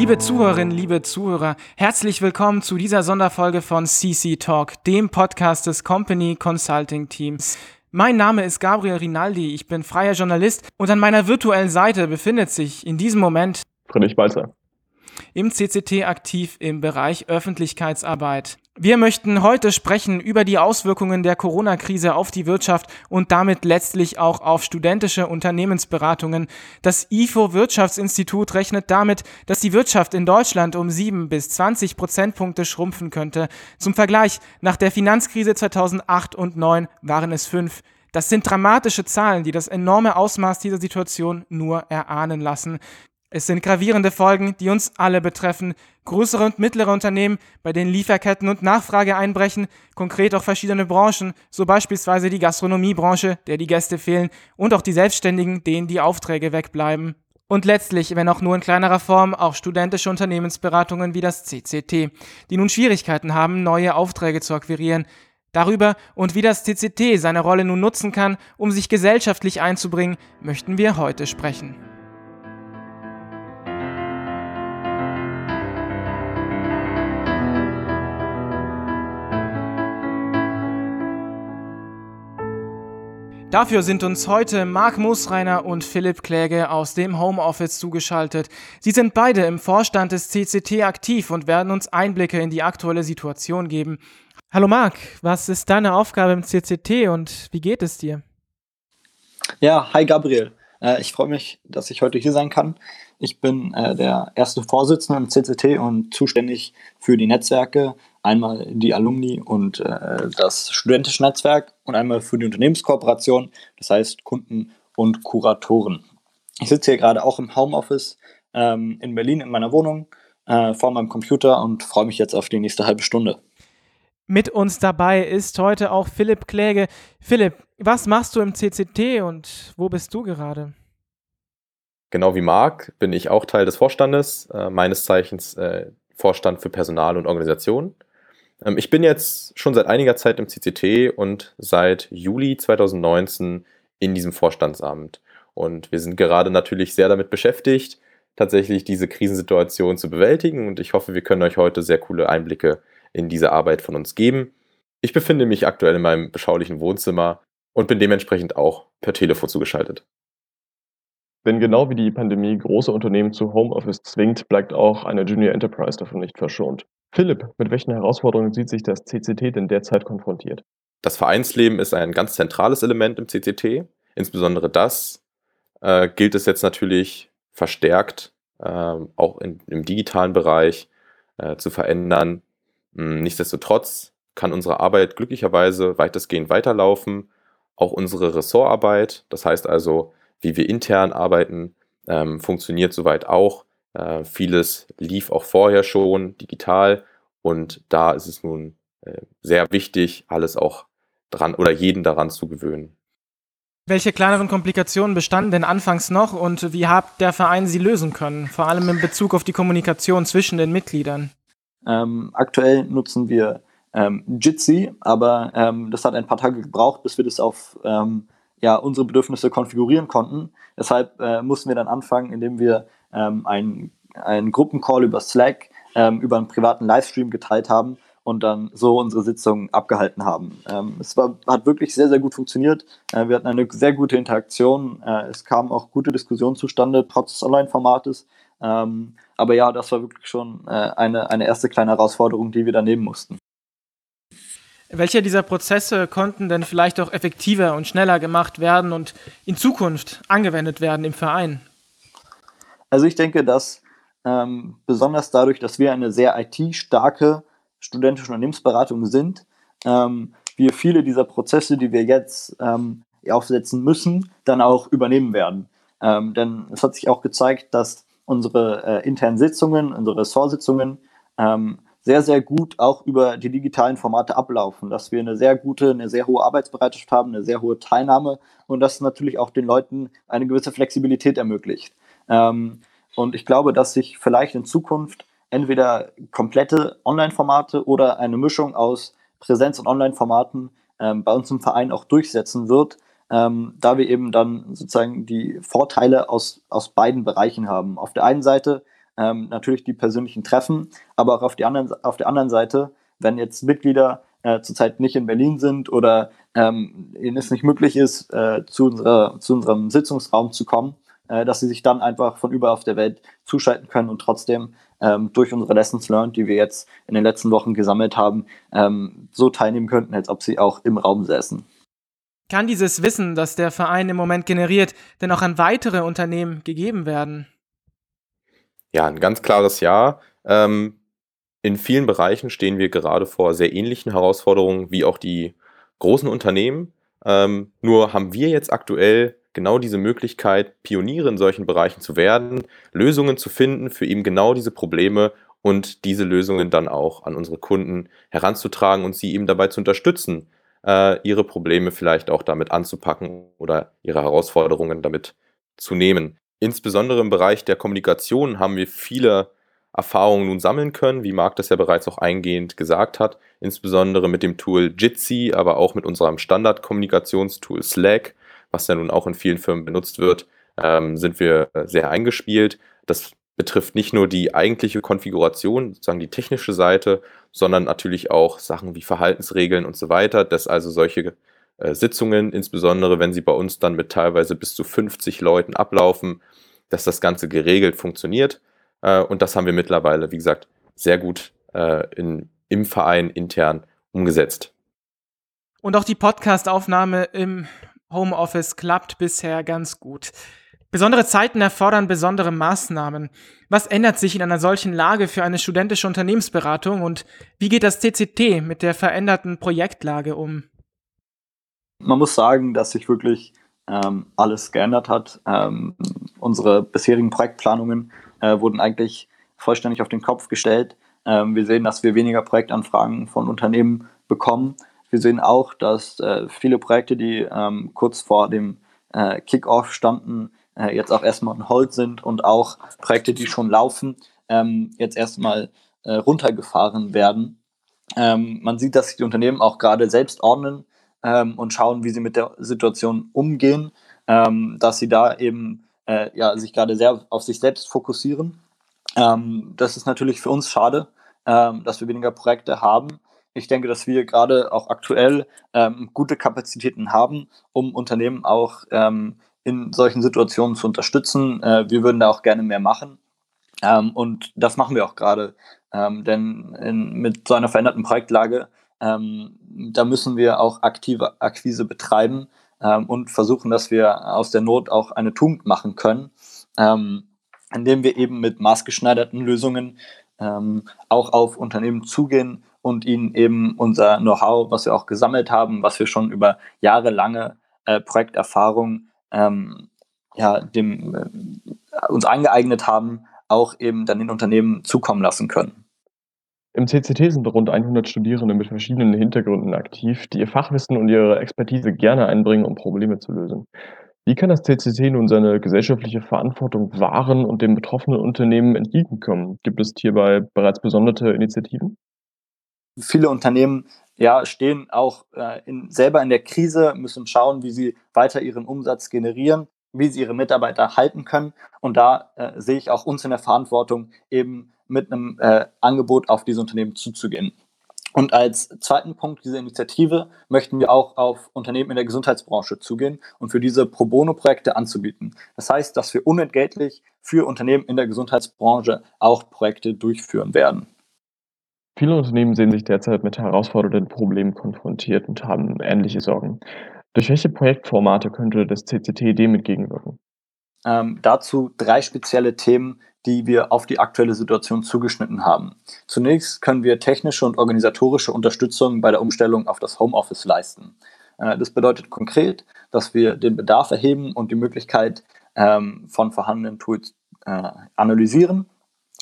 Liebe Zuhörerinnen, liebe Zuhörer, herzlich willkommen zu dieser Sonderfolge von CC Talk, dem Podcast des Company Consulting Teams. Mein Name ist Gabriel Rinaldi, ich bin freier Journalist und an meiner virtuellen Seite befindet sich in diesem Moment Friedrich Balzer im CCT aktiv im Bereich Öffentlichkeitsarbeit. Wir möchten heute sprechen über die Auswirkungen der Corona-Krise auf die Wirtschaft und damit letztlich auch auf studentische Unternehmensberatungen. Das IFO Wirtschaftsinstitut rechnet damit, dass die Wirtschaft in Deutschland um 7 bis 20 Prozentpunkte schrumpfen könnte. Zum Vergleich, nach der Finanzkrise 2008 und 2009 waren es 5. Das sind dramatische Zahlen, die das enorme Ausmaß dieser Situation nur erahnen lassen. Es sind gravierende Folgen, die uns alle betreffen. Größere und mittlere Unternehmen, bei denen Lieferketten und Nachfrage einbrechen, konkret auch verschiedene Branchen, so beispielsweise die Gastronomiebranche, der die Gäste fehlen, und auch die Selbstständigen, denen die Aufträge wegbleiben. Und letztlich, wenn auch nur in kleinerer Form, auch studentische Unternehmensberatungen wie das CCT, die nun Schwierigkeiten haben, neue Aufträge zu akquirieren. Darüber und wie das CCT seine Rolle nun nutzen kann, um sich gesellschaftlich einzubringen, möchten wir heute sprechen. Dafür sind uns heute Marc Musreiner und Philipp Kläge aus dem Homeoffice zugeschaltet. Sie sind beide im Vorstand des CCT aktiv und werden uns Einblicke in die aktuelle Situation geben. Hallo Marc, was ist deine Aufgabe im CCT und wie geht es dir? Ja, hi Gabriel. Äh, ich freue mich, dass ich heute hier sein kann. Ich bin äh, der erste Vorsitzende im CCT und zuständig für die Netzwerke einmal die Alumni und äh, das studentische Netzwerk und einmal für die Unternehmenskooperation, das heißt Kunden und Kuratoren. Ich sitze hier gerade auch im Homeoffice ähm, in Berlin in meiner Wohnung äh, vor meinem Computer und freue mich jetzt auf die nächste halbe Stunde. Mit uns dabei ist heute auch Philipp Kläge. Philipp, was machst du im CCT und wo bist du gerade? Genau wie Marc bin ich auch Teil des Vorstandes, äh, meines Zeichens äh, Vorstand für Personal und Organisation. Ähm, ich bin jetzt schon seit einiger Zeit im CCT und seit Juli 2019 in diesem Vorstandsamt. Und wir sind gerade natürlich sehr damit beschäftigt, tatsächlich diese Krisensituation zu bewältigen. Und ich hoffe, wir können euch heute sehr coole Einblicke in diese Arbeit von uns geben. Ich befinde mich aktuell in meinem beschaulichen Wohnzimmer und bin dementsprechend auch per Telefon zugeschaltet. Denn genau wie die Pandemie große Unternehmen zu Homeoffice zwingt, bleibt auch eine Junior Enterprise davon nicht verschont. Philipp, mit welchen Herausforderungen sieht sich das CCT denn derzeit konfrontiert? Das Vereinsleben ist ein ganz zentrales Element im CCT. Insbesondere das äh, gilt es jetzt natürlich verstärkt äh, auch in, im digitalen Bereich äh, zu verändern. Hm, nichtsdestotrotz kann unsere Arbeit glücklicherweise weitestgehend weiterlaufen. Auch unsere Ressortarbeit, das heißt also, wie wir intern arbeiten, ähm, funktioniert soweit auch. Äh, vieles lief auch vorher schon digital und da ist es nun äh, sehr wichtig, alles auch dran oder jeden daran zu gewöhnen. Welche kleineren Komplikationen bestanden denn anfangs noch und wie hat der Verein sie lösen können, vor allem in Bezug auf die Kommunikation zwischen den Mitgliedern? Ähm, aktuell nutzen wir ähm, Jitsi, aber ähm, das hat ein paar Tage gebraucht, bis wir das auf ähm, ja, unsere Bedürfnisse konfigurieren konnten. Deshalb äh, mussten wir dann anfangen, indem wir ähm, einen, einen Gruppencall über Slack ähm, über einen privaten Livestream geteilt haben und dann so unsere Sitzung abgehalten haben. Ähm, es war, hat wirklich sehr, sehr gut funktioniert. Äh, wir hatten eine sehr gute Interaktion. Äh, es kamen auch gute Diskussionen zustande, trotz des Online-Formates. Ähm, aber ja, das war wirklich schon äh, eine, eine erste kleine Herausforderung, die wir da nehmen mussten. Welche dieser Prozesse konnten denn vielleicht auch effektiver und schneller gemacht werden und in Zukunft angewendet werden im Verein? Also ich denke, dass ähm, besonders dadurch, dass wir eine sehr IT-starke studentische Unternehmensberatung sind, ähm, wir viele dieser Prozesse, die wir jetzt ähm, aufsetzen müssen, dann auch übernehmen werden. Ähm, denn es hat sich auch gezeigt, dass unsere äh, internen Sitzungen, unsere Ressortsitzungen ähm, sehr, sehr gut auch über die digitalen Formate ablaufen, dass wir eine sehr gute, eine sehr hohe Arbeitsbereitschaft haben, eine sehr hohe Teilnahme und das natürlich auch den Leuten eine gewisse Flexibilität ermöglicht. Ähm, und ich glaube, dass sich vielleicht in Zukunft entweder komplette Online-Formate oder eine Mischung aus Präsenz- und Online-Formaten ähm, bei uns im Verein auch durchsetzen wird, ähm, da wir eben dann sozusagen die Vorteile aus, aus beiden Bereichen haben. Auf der einen Seite ähm, natürlich die persönlichen Treffen, aber auch auf, die anderen, auf der anderen Seite, wenn jetzt Mitglieder äh, zurzeit nicht in Berlin sind oder ähm, ihnen es nicht möglich ist, äh, zu, unserer, zu unserem Sitzungsraum zu kommen, äh, dass sie sich dann einfach von überall auf der Welt zuschalten können und trotzdem ähm, durch unsere Lessons learned, die wir jetzt in den letzten Wochen gesammelt haben, ähm, so teilnehmen könnten, als ob sie auch im Raum säßen. Kann dieses Wissen, das der Verein im Moment generiert, denn auch an weitere Unternehmen gegeben werden? Ja, ein ganz klares Ja. Ähm, in vielen Bereichen stehen wir gerade vor sehr ähnlichen Herausforderungen wie auch die großen Unternehmen. Ähm, nur haben wir jetzt aktuell genau diese Möglichkeit, Pioniere in solchen Bereichen zu werden, Lösungen zu finden für eben genau diese Probleme und diese Lösungen dann auch an unsere Kunden heranzutragen und sie eben dabei zu unterstützen, äh, ihre Probleme vielleicht auch damit anzupacken oder ihre Herausforderungen damit zu nehmen. Insbesondere im Bereich der Kommunikation haben wir viele Erfahrungen nun sammeln können, wie Marc das ja bereits auch eingehend gesagt hat, insbesondere mit dem Tool Jitsi, aber auch mit unserem Standard-Kommunikationstool Slack, was ja nun auch in vielen Firmen benutzt wird, ähm, sind wir sehr eingespielt. Das betrifft nicht nur die eigentliche Konfiguration, sozusagen die technische Seite, sondern natürlich auch Sachen wie Verhaltensregeln und so weiter, dass also solche äh, Sitzungen, insbesondere wenn sie bei uns dann mit teilweise bis zu 50 Leuten ablaufen, dass das Ganze geregelt funktioniert. Äh, und das haben wir mittlerweile, wie gesagt, sehr gut äh, in, im Verein intern umgesetzt. Und auch die Podcastaufnahme im Homeoffice klappt bisher ganz gut. Besondere Zeiten erfordern besondere Maßnahmen. Was ändert sich in einer solchen Lage für eine studentische Unternehmensberatung und wie geht das CCT mit der veränderten Projektlage um? Man muss sagen, dass sich wirklich ähm, alles geändert hat. Ähm, unsere bisherigen Projektplanungen äh, wurden eigentlich vollständig auf den Kopf gestellt. Ähm, wir sehen, dass wir weniger Projektanfragen von Unternehmen bekommen. Wir sehen auch, dass äh, viele Projekte, die ähm, kurz vor dem äh, Kickoff standen, äh, jetzt auch erstmal on hold sind und auch Projekte, die schon laufen, ähm, jetzt erstmal äh, runtergefahren werden. Ähm, man sieht, dass sich die Unternehmen auch gerade selbst ordnen ähm, und schauen, wie sie mit der Situation umgehen, ähm, dass sie da eben äh, ja, sich gerade sehr auf sich selbst fokussieren. Ähm, das ist natürlich für uns schade, ähm, dass wir weniger Projekte haben. Ich denke, dass wir gerade auch aktuell gute Kapazitäten haben, um Unternehmen auch ähm, in solchen Situationen zu unterstützen. Äh, wir würden da auch gerne mehr machen. Ähm, und das machen wir auch gerade. Ähm, denn in, mit so einer veränderten Projektlage, ähm, da müssen wir auch aktive Akquise betreiben ähm, und versuchen, dass wir aus der Not auch eine Tugend machen können, ähm, indem wir eben mit maßgeschneiderten Lösungen ähm, auch auf Unternehmen zugehen und ihnen eben unser Know-how, was wir auch gesammelt haben, was wir schon über jahrelange äh, Projekterfahrung ähm, ja, dem, äh, uns eingeeignet haben, auch eben dann den Unternehmen zukommen lassen können. Im CCT sind rund 100 Studierende mit verschiedenen Hintergründen aktiv, die ihr Fachwissen und ihre Expertise gerne einbringen, um Probleme zu lösen. Wie kann das CCT nun seine gesellschaftliche Verantwortung wahren und den betroffenen Unternehmen entgegenkommen? Gibt es hierbei bereits besondere Initiativen? Viele Unternehmen ja, stehen auch äh, in, selber in der Krise, müssen schauen, wie sie weiter ihren Umsatz generieren, wie sie ihre Mitarbeiter halten können. Und da äh, sehe ich auch uns in der Verantwortung, eben mit einem äh, Angebot auf diese Unternehmen zuzugehen. Und als zweiten Punkt dieser Initiative möchten wir auch auf Unternehmen in der Gesundheitsbranche zugehen und für diese Pro Bono-Projekte anzubieten. Das heißt, dass wir unentgeltlich für Unternehmen in der Gesundheitsbranche auch Projekte durchführen werden. Viele Unternehmen sehen sich derzeit mit herausfordernden Problemen konfrontiert und haben ähnliche Sorgen. Durch welche Projektformate könnte das CCT dem entgegenwirken? Ähm, dazu drei spezielle Themen, die wir auf die aktuelle Situation zugeschnitten haben. Zunächst können wir technische und organisatorische Unterstützung bei der Umstellung auf das Homeoffice leisten. Äh, das bedeutet konkret, dass wir den Bedarf erheben und die Möglichkeit ähm, von vorhandenen Tools äh, analysieren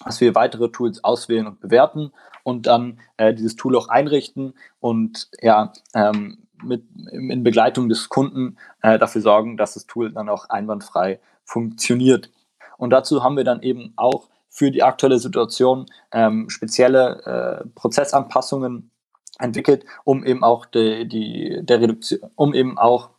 dass wir weitere Tools auswählen und bewerten und dann äh, dieses Tool auch einrichten und ja, ähm, mit, in Begleitung des Kunden äh, dafür sorgen, dass das Tool dann auch einwandfrei funktioniert. Und dazu haben wir dann eben auch für die aktuelle Situation ähm, spezielle äh, Prozessanpassungen entwickelt, um eben auch die, die, der Reduktion, um eben auch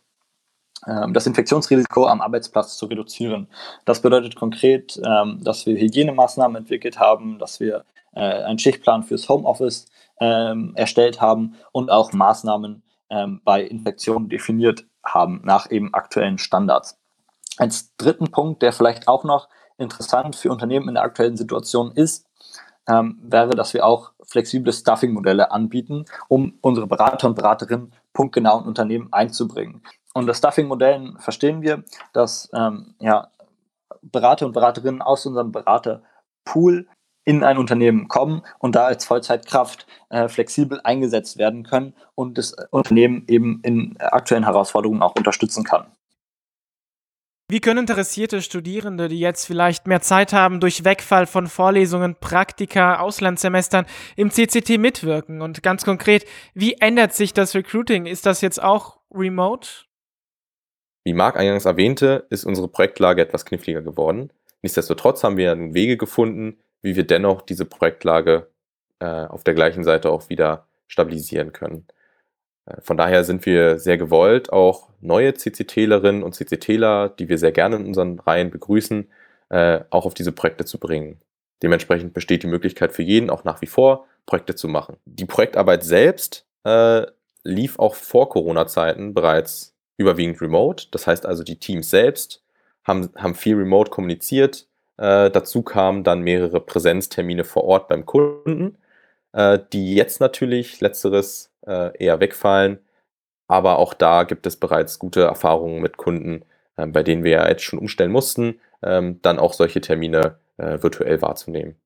ähm, das Infektionsrisiko am Arbeitsplatz zu reduzieren. Das bedeutet konkret, ähm, dass wir Hygienemaßnahmen entwickelt haben, dass wir äh, einen Schichtplan fürs Homeoffice ähm, erstellt haben und auch Maßnahmen bei Infektionen definiert haben nach eben aktuellen Standards. Als dritten Punkt, der vielleicht auch noch interessant für Unternehmen in der aktuellen Situation ist, ähm, wäre, dass wir auch flexible Stuffing-Modelle anbieten, um unsere Berater und Beraterinnen punktgenau in Unternehmen einzubringen. Und das Stuffing-Modellen verstehen wir, dass ähm, ja, Berater und Beraterinnen aus unserem Beraterpool in ein Unternehmen kommen und da als Vollzeitkraft äh, flexibel eingesetzt werden können und das Unternehmen eben in aktuellen Herausforderungen auch unterstützen kann. Wie können interessierte Studierende, die jetzt vielleicht mehr Zeit haben, durch Wegfall von Vorlesungen, Praktika, Auslandssemestern im CCT mitwirken? Und ganz konkret, wie ändert sich das Recruiting? Ist das jetzt auch remote? Wie Marc eingangs erwähnte, ist unsere Projektlage etwas kniffliger geworden. Nichtsdestotrotz haben wir Wege gefunden, wie wir dennoch diese Projektlage äh, auf der gleichen Seite auch wieder stabilisieren können. Äh, von daher sind wir sehr gewollt, auch neue CCTlerinnen und CCTler, die wir sehr gerne in unseren Reihen begrüßen, äh, auch auf diese Projekte zu bringen. Dementsprechend besteht die Möglichkeit für jeden auch nach wie vor, Projekte zu machen. Die Projektarbeit selbst äh, lief auch vor Corona-Zeiten bereits überwiegend remote. Das heißt also, die Teams selbst haben, haben viel remote kommuniziert. Äh, dazu kamen dann mehrere Präsenztermine vor Ort beim Kunden, äh, die jetzt natürlich letzteres äh, eher wegfallen. Aber auch da gibt es bereits gute Erfahrungen mit Kunden, äh, bei denen wir ja jetzt schon umstellen mussten, ähm, dann auch solche Termine äh, virtuell wahrzunehmen.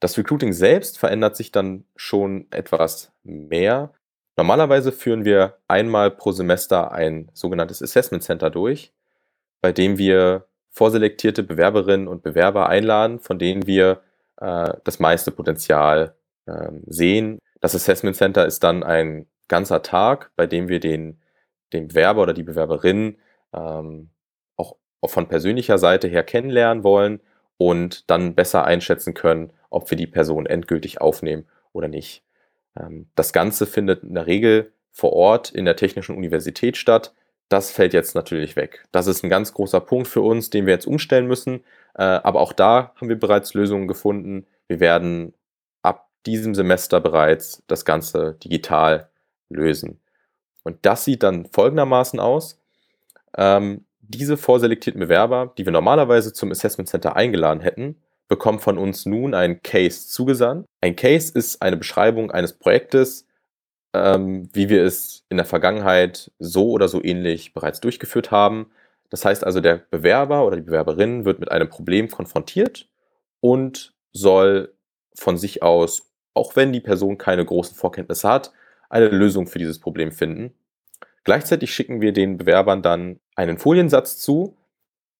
Das Recruiting selbst verändert sich dann schon etwas mehr. Normalerweise führen wir einmal pro Semester ein sogenanntes Assessment Center durch, bei dem wir vorselektierte Bewerberinnen und Bewerber einladen, von denen wir äh, das meiste Potenzial äh, sehen das Assessment Center ist dann ein ganzer Tag, bei dem wir den, den Bewerber oder die Bewerberin ähm, auch, auch von persönlicher Seite her kennenlernen wollen und dann besser einschätzen können, ob wir die Person endgültig aufnehmen oder nicht. Ähm, das Ganze findet in der Regel vor Ort in der Technischen Universität statt. Das fällt jetzt natürlich weg. Das ist ein ganz großer Punkt für uns, den wir jetzt umstellen müssen. Äh, aber auch da haben wir bereits Lösungen gefunden. Wir werden diesem Semester bereits das Ganze digital lösen. Und das sieht dann folgendermaßen aus. Ähm, diese vorselektierten Bewerber, die wir normalerweise zum Assessment Center eingeladen hätten, bekommen von uns nun einen Case zugesandt. Ein Case ist eine Beschreibung eines Projektes, ähm, wie wir es in der Vergangenheit so oder so ähnlich bereits durchgeführt haben. Das heißt also, der Bewerber oder die Bewerberin wird mit einem Problem konfrontiert und soll von sich aus auch wenn die Person keine großen Vorkenntnisse hat, eine Lösung für dieses Problem finden. Gleichzeitig schicken wir den Bewerbern dann einen Foliensatz zu,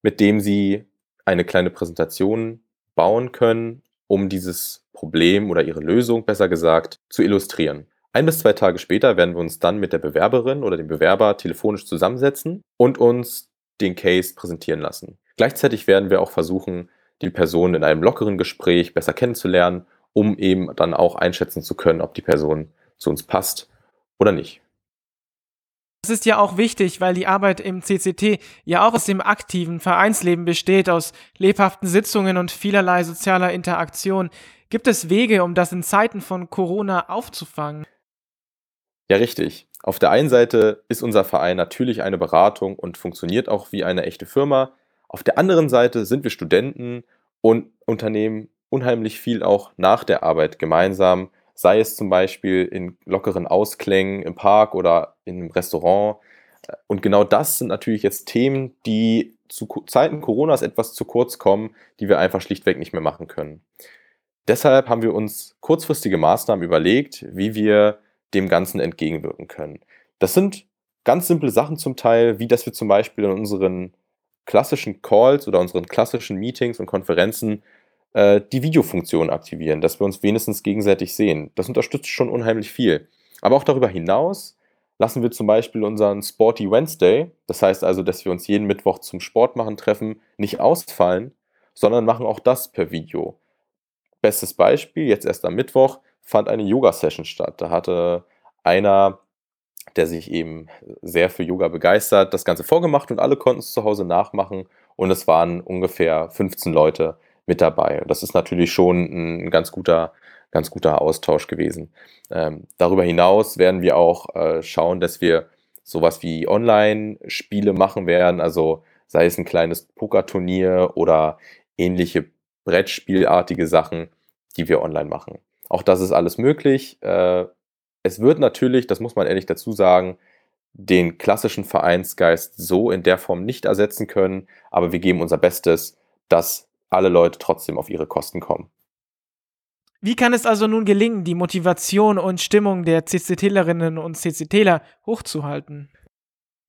mit dem sie eine kleine Präsentation bauen können, um dieses Problem oder ihre Lösung, besser gesagt, zu illustrieren. Ein bis zwei Tage später werden wir uns dann mit der Bewerberin oder dem Bewerber telefonisch zusammensetzen und uns den Case präsentieren lassen. Gleichzeitig werden wir auch versuchen, die Person in einem lockeren Gespräch besser kennenzulernen um eben dann auch einschätzen zu können, ob die Person zu uns passt oder nicht. Das ist ja auch wichtig, weil die Arbeit im CCT ja auch aus dem aktiven Vereinsleben besteht, aus lebhaften Sitzungen und vielerlei sozialer Interaktion. Gibt es Wege, um das in Zeiten von Corona aufzufangen? Ja, richtig. Auf der einen Seite ist unser Verein natürlich eine Beratung und funktioniert auch wie eine echte Firma. Auf der anderen Seite sind wir Studenten und Unternehmen unheimlich viel auch nach der Arbeit gemeinsam, sei es zum Beispiel in lockeren Ausklängen im Park oder einem Restaurant. Und genau das sind natürlich jetzt Themen, die zu Zeiten Coronas etwas zu kurz kommen, die wir einfach schlichtweg nicht mehr machen können. Deshalb haben wir uns kurzfristige Maßnahmen überlegt, wie wir dem Ganzen entgegenwirken können. Das sind ganz simple Sachen zum Teil, wie dass wir zum Beispiel in unseren klassischen Calls oder unseren klassischen Meetings und Konferenzen äh, die Videofunktion aktivieren, dass wir uns wenigstens gegenseitig sehen. Das unterstützt schon unheimlich viel. Aber auch darüber hinaus lassen wir zum Beispiel unseren Sporty Wednesday, das heißt also, dass wir uns jeden Mittwoch zum Sport machen treffen, nicht ausfallen, sondern machen auch das per Video. Bestes Beispiel, jetzt erst am Mittwoch fand eine Yoga-Session statt. Da hatte einer der sich eben sehr für Yoga begeistert, das Ganze vorgemacht und alle konnten es zu Hause nachmachen und es waren ungefähr 15 Leute mit dabei. Das ist natürlich schon ein ganz guter, ganz guter Austausch gewesen. Ähm, darüber hinaus werden wir auch äh, schauen, dass wir sowas wie Online-Spiele machen werden, also sei es ein kleines Pokerturnier oder ähnliche Brettspielartige Sachen, die wir online machen. Auch das ist alles möglich. Äh, es wird natürlich, das muss man ehrlich dazu sagen, den klassischen Vereinsgeist so in der Form nicht ersetzen können, aber wir geben unser Bestes, dass alle Leute trotzdem auf ihre Kosten kommen. Wie kann es also nun gelingen, die Motivation und Stimmung der CCTlerinnen und CCTler hochzuhalten?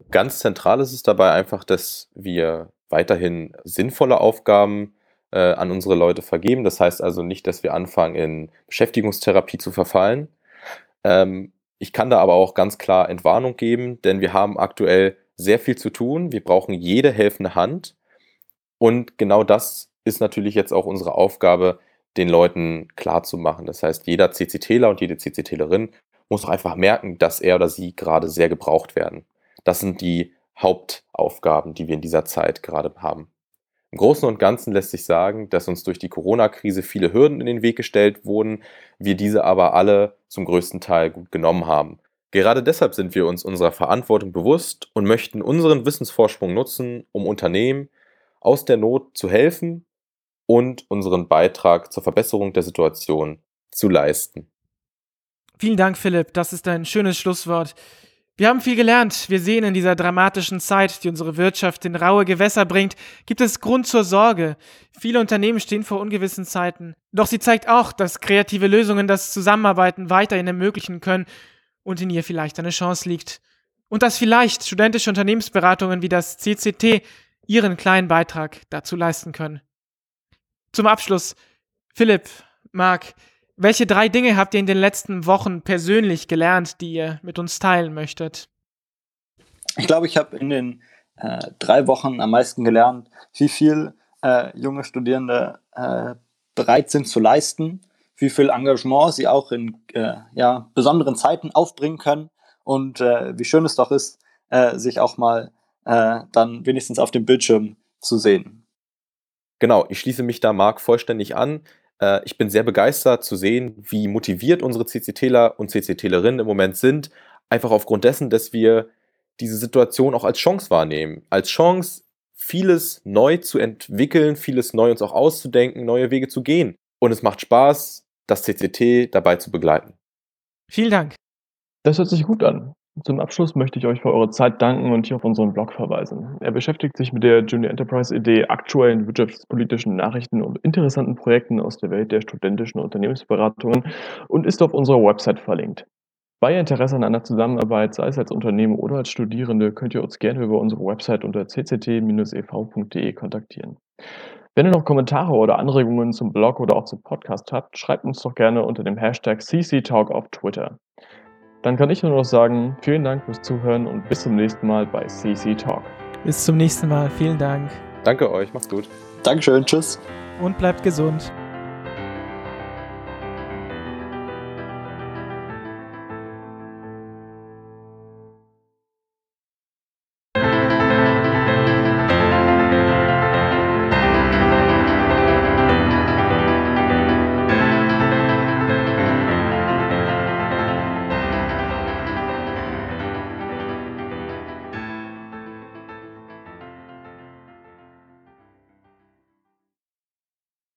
Ganz zentral ist es dabei einfach, dass wir weiterhin sinnvolle Aufgaben äh, an unsere Leute vergeben. Das heißt also nicht, dass wir anfangen, in Beschäftigungstherapie zu verfallen. Ähm, ich kann da aber auch ganz klar Entwarnung geben, denn wir haben aktuell sehr viel zu tun. Wir brauchen jede helfende Hand. Und genau das ist natürlich jetzt auch unsere Aufgabe, den Leuten klarzumachen. Das heißt, jeder CCTler und jede CCTlerin muss auch einfach merken, dass er oder sie gerade sehr gebraucht werden. Das sind die Hauptaufgaben, die wir in dieser Zeit gerade haben. Im Großen und Ganzen lässt sich sagen, dass uns durch die Corona-Krise viele Hürden in den Weg gestellt wurden, wir diese aber alle zum größten Teil gut genommen haben. Gerade deshalb sind wir uns unserer Verantwortung bewusst und möchten unseren Wissensvorsprung nutzen, um Unternehmen aus der Not zu helfen und unseren Beitrag zur Verbesserung der Situation zu leisten. Vielen Dank, Philipp. Das ist ein schönes Schlusswort. Wir haben viel gelernt. Wir sehen in dieser dramatischen Zeit, die unsere Wirtschaft in raue Gewässer bringt, gibt es Grund zur Sorge. Viele Unternehmen stehen vor ungewissen Zeiten. Doch sie zeigt auch, dass kreative Lösungen das Zusammenarbeiten weiterhin ermöglichen können und in ihr vielleicht eine Chance liegt. Und dass vielleicht studentische Unternehmensberatungen wie das CCT ihren kleinen Beitrag dazu leisten können. Zum Abschluss, Philipp, Marc, welche drei Dinge habt ihr in den letzten Wochen persönlich gelernt, die ihr mit uns teilen möchtet? Ich glaube, ich habe in den äh, drei Wochen am meisten gelernt, wie viel äh, junge Studierende äh, bereit sind zu leisten, wie viel Engagement sie auch in äh, ja, besonderen Zeiten aufbringen können und äh, wie schön es doch ist, äh, sich auch mal dann wenigstens auf dem Bildschirm zu sehen. Genau, ich schließe mich da Marc vollständig an. Äh, ich bin sehr begeistert zu sehen, wie motiviert unsere CCTler und CCTlerinnen im Moment sind. Einfach aufgrund dessen, dass wir diese Situation auch als Chance wahrnehmen. Als Chance, vieles neu zu entwickeln, vieles neu uns auch auszudenken, neue Wege zu gehen. Und es macht Spaß, das CCT dabei zu begleiten. Vielen Dank. Das hört sich gut an. Zum Abschluss möchte ich euch für eure Zeit danken und hier auf unseren Blog verweisen. Er beschäftigt sich mit der Junior Enterprise Idee, aktuellen wirtschaftspolitischen Nachrichten und interessanten Projekten aus der Welt der studentischen Unternehmensberatungen und ist auf unserer Website verlinkt. Bei Interesse an einer Zusammenarbeit, sei es als Unternehmen oder als Studierende, könnt ihr uns gerne über unsere Website unter cct-ev.de kontaktieren. Wenn ihr noch Kommentare oder Anregungen zum Blog oder auch zum Podcast habt, schreibt uns doch gerne unter dem Hashtag CCTalk auf Twitter. Dann kann ich nur noch sagen, vielen Dank fürs Zuhören und bis zum nächsten Mal bei CC Talk. Bis zum nächsten Mal. Vielen Dank. Danke euch. Macht's gut. Dankeschön. Tschüss. Und bleibt gesund.